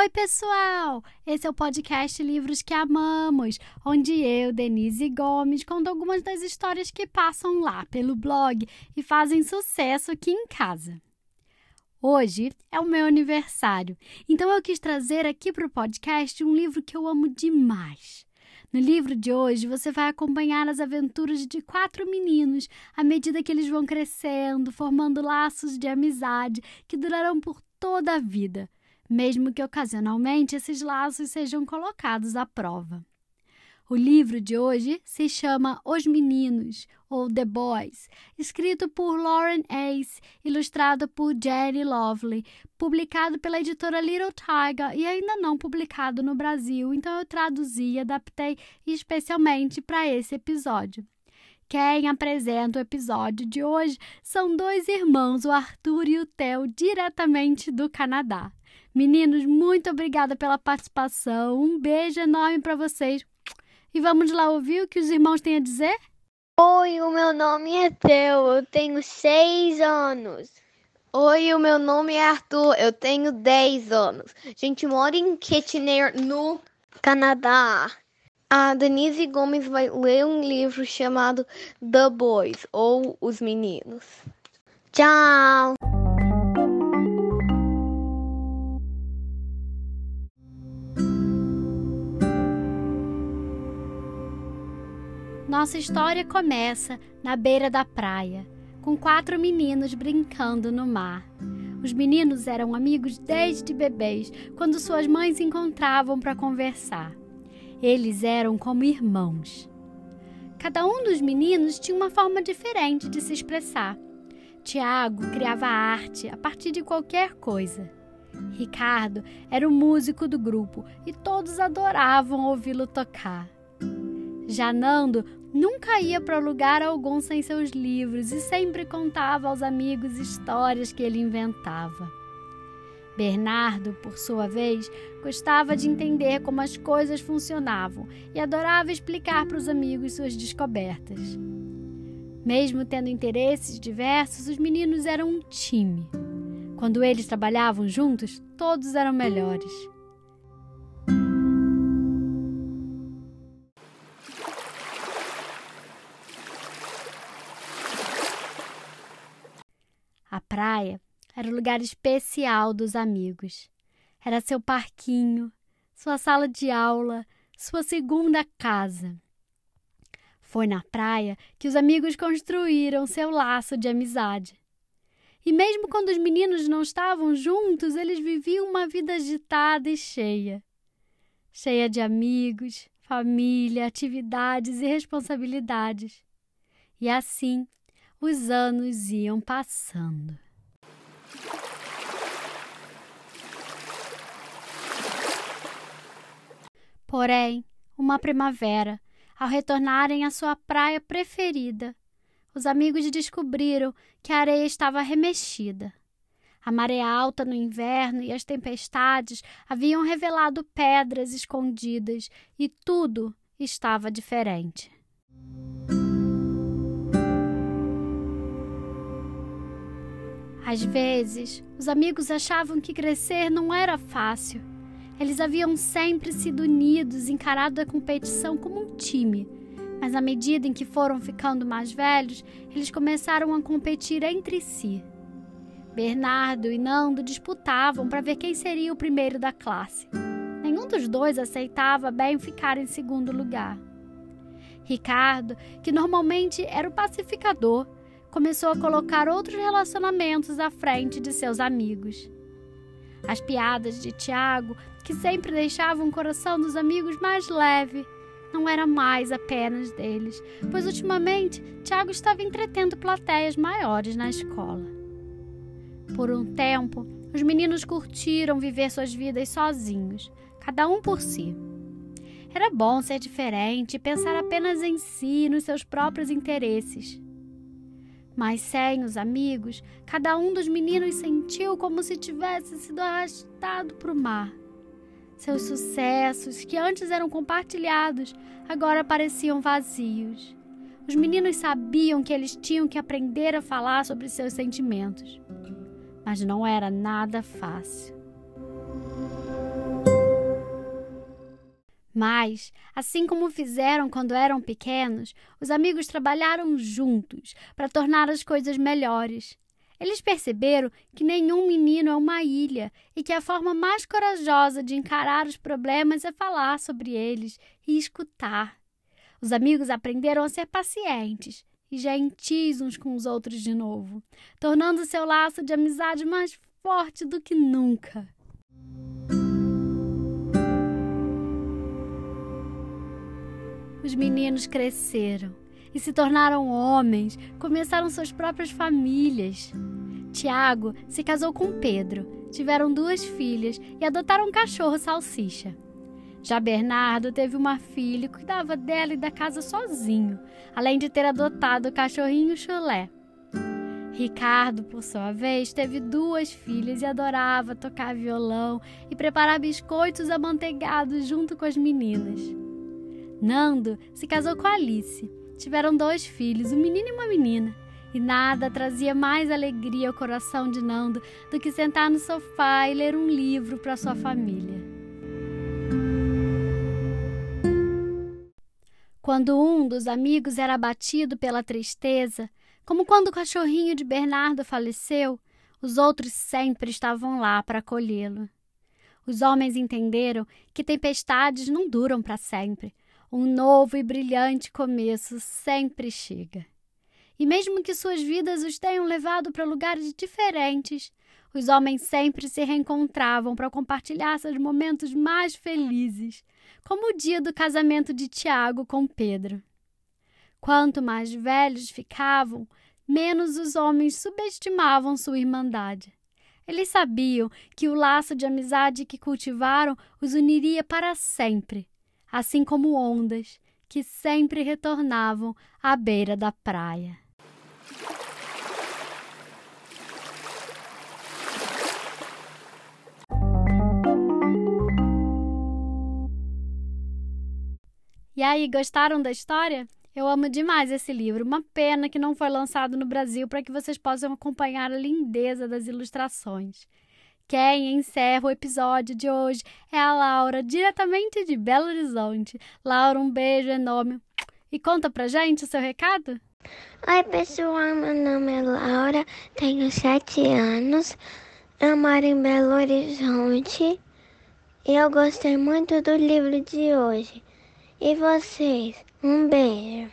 Oi, pessoal! Esse é o podcast Livros que Amamos, onde eu, Denise Gomes, conto algumas das histórias que passam lá pelo blog e fazem sucesso aqui em casa. Hoje é o meu aniversário, então eu quis trazer aqui para o podcast um livro que eu amo demais. No livro de hoje, você vai acompanhar as aventuras de quatro meninos à medida que eles vão crescendo, formando laços de amizade que durarão por toda a vida mesmo que ocasionalmente esses laços sejam colocados à prova. O livro de hoje se chama Os Meninos, ou The Boys, escrito por Lauren Ace, ilustrado por Jerry Lovely, publicado pela editora Little Tiger e ainda não publicado no Brasil, então eu traduzi e adaptei especialmente para esse episódio. Quem apresenta o episódio de hoje são dois irmãos, o Arthur e o Theo, diretamente do Canadá. Meninos, muito obrigada pela participação. Um beijo enorme para vocês. E vamos lá ouvir o que os irmãos têm a dizer? Oi, o meu nome é Theo, eu tenho seis anos. Oi, o meu nome é Arthur, eu tenho dez anos. A gente mora em Kitchener, no Canadá. A Denise Gomes vai ler um livro chamado The Boys, ou Os Meninos. Tchau! Nossa história começa na beira da praia, com quatro meninos brincando no mar. Os meninos eram amigos desde bebês, quando suas mães encontravam para conversar. Eles eram como irmãos. Cada um dos meninos tinha uma forma diferente de se expressar. Tiago criava arte a partir de qualquer coisa. Ricardo era o músico do grupo e todos adoravam ouvi-lo tocar. Já Nando nunca ia para lugar algum sem seus livros e sempre contava aos amigos histórias que ele inventava. Bernardo, por sua vez, gostava de entender como as coisas funcionavam e adorava explicar para os amigos suas descobertas. Mesmo tendo interesses diversos, os meninos eram um time. Quando eles trabalhavam juntos, todos eram melhores. A praia era o lugar especial dos amigos. Era seu parquinho, sua sala de aula, sua segunda casa. Foi na praia que os amigos construíram seu laço de amizade. E mesmo quando os meninos não estavam juntos, eles viviam uma vida agitada e cheia cheia de amigos, família, atividades e responsabilidades. E assim os anos iam passando. Porém, uma primavera, ao retornarem à sua praia preferida, os amigos descobriram que a areia estava remexida. A maré alta no inverno e as tempestades haviam revelado pedras escondidas e tudo estava diferente. Às vezes, os amigos achavam que crescer não era fácil. Eles haviam sempre sido unidos, encarado a competição como um time. Mas à medida em que foram ficando mais velhos, eles começaram a competir entre si. Bernardo e Nando disputavam para ver quem seria o primeiro da classe. Nenhum dos dois aceitava bem ficar em segundo lugar. Ricardo, que normalmente era o pacificador, começou a colocar outros relacionamentos à frente de seus amigos. As piadas de Tiago, que sempre deixavam o coração dos amigos mais leve, não era mais apenas deles, pois ultimamente Tiago estava entretendo plateias maiores na escola. Por um tempo, os meninos curtiram viver suas vidas sozinhos, cada um por si. Era bom ser diferente e pensar apenas em si e nos seus próprios interesses. Mas sem os amigos, cada um dos meninos sentiu como se tivesse sido arrastado para o mar. Seus sucessos, que antes eram compartilhados, agora pareciam vazios. Os meninos sabiam que eles tinham que aprender a falar sobre seus sentimentos, mas não era nada fácil. Mas, assim como fizeram quando eram pequenos, os amigos trabalharam juntos para tornar as coisas melhores. Eles perceberam que nenhum menino é uma ilha e que a forma mais corajosa de encarar os problemas é falar sobre eles e escutar. Os amigos aprenderam a ser pacientes e gentis uns com os outros de novo, tornando seu laço de amizade mais forte do que nunca. Os meninos cresceram e se tornaram homens, começaram suas próprias famílias. Tiago se casou com Pedro, tiveram duas filhas e adotaram um cachorro salsicha. Já Bernardo teve uma filha e cuidava dela e da casa sozinho, além de ter adotado o cachorrinho chulé. Ricardo, por sua vez, teve duas filhas e adorava tocar violão e preparar biscoitos amanteigados junto com as meninas. Nando se casou com Alice. Tiveram dois filhos, um menino e uma menina. E nada trazia mais alegria ao coração de Nando do que sentar no sofá e ler um livro para sua família. Quando um dos amigos era abatido pela tristeza, como quando o cachorrinho de Bernardo faleceu, os outros sempre estavam lá para acolhê-lo. Os homens entenderam que tempestades não duram para sempre. Um novo e brilhante começo sempre chega. E mesmo que suas vidas os tenham levado para lugares diferentes, os homens sempre se reencontravam para compartilhar seus momentos mais felizes, como o dia do casamento de Tiago com Pedro. Quanto mais velhos ficavam, menos os homens subestimavam sua irmandade. Eles sabiam que o laço de amizade que cultivaram os uniria para sempre, assim como ondas que sempre retornavam à beira da praia. E aí, gostaram da história? Eu amo demais esse livro. Uma pena que não foi lançado no Brasil para que vocês possam acompanhar a lindeza das ilustrações. Quem encerra o episódio de hoje é a Laura, diretamente de Belo Horizonte. Laura, um beijo enorme. E conta pra gente o seu recado? Oi, pessoal. Meu nome é Laura, tenho sete anos. Eu moro em Belo Horizonte e eu gostei muito do livro de hoje. E vocês? Um beijo.